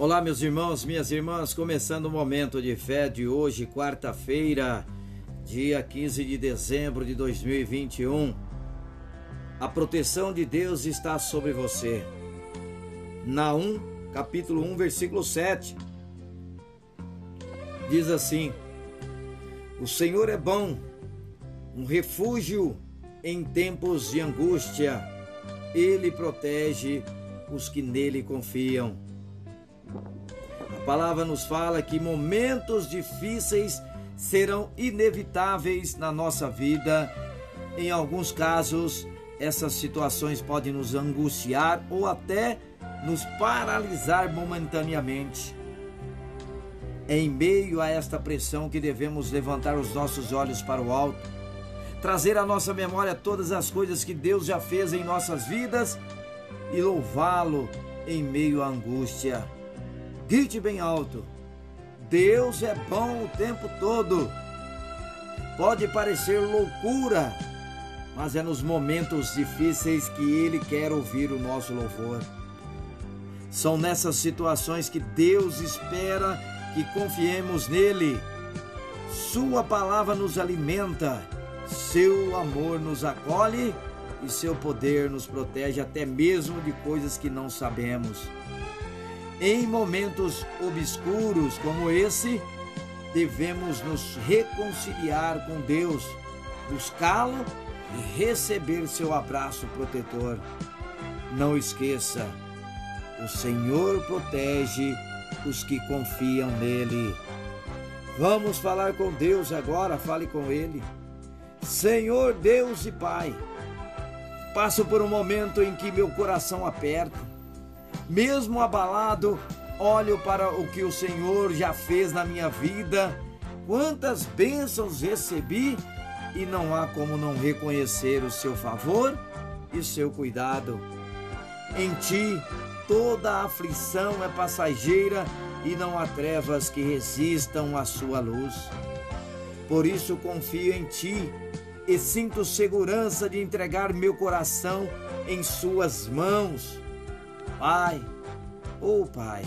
Olá, meus irmãos, minhas irmãs, começando o momento de fé de hoje, quarta-feira, dia 15 de dezembro de 2021. A proteção de Deus está sobre você. Naum, capítulo 1, versículo 7. Diz assim: O Senhor é bom, um refúgio em tempos de angústia. Ele protege os que nele confiam. A palavra nos fala que momentos difíceis serão inevitáveis na nossa vida. Em alguns casos, essas situações podem nos angustiar ou até nos paralisar momentaneamente. É em meio a esta pressão que devemos levantar os nossos olhos para o alto, trazer à nossa memória todas as coisas que Deus já fez em nossas vidas e louvá-lo em meio à angústia. Grite bem alto: Deus é bom o tempo todo. Pode parecer loucura, mas é nos momentos difíceis que Ele quer ouvir o nosso louvor. São nessas situações que Deus espera que confiemos nele. Sua palavra nos alimenta, seu amor nos acolhe e seu poder nos protege até mesmo de coisas que não sabemos. Em momentos obscuros como esse, devemos nos reconciliar com Deus, buscá-lo e receber seu abraço protetor. Não esqueça, o Senhor protege os que confiam nele. Vamos falar com Deus agora, fale com Ele. Senhor Deus e Pai, Passo por um momento em que meu coração aperta. Mesmo abalado, olho para o que o Senhor já fez na minha vida. Quantas bênçãos recebi e não há como não reconhecer o seu favor e seu cuidado. Em ti, toda aflição é passageira e não há trevas que resistam à sua luz. Por isso confio em ti e sinto segurança de entregar meu coração em Suas mãos. Pai, oh Pai,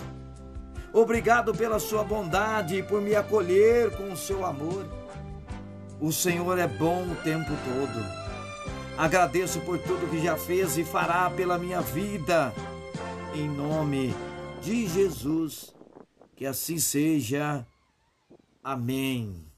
obrigado pela Sua bondade e por me acolher com o seu amor. O Senhor é bom o tempo todo. Agradeço por tudo que já fez e fará pela minha vida. Em nome de Jesus, que assim seja. Amém.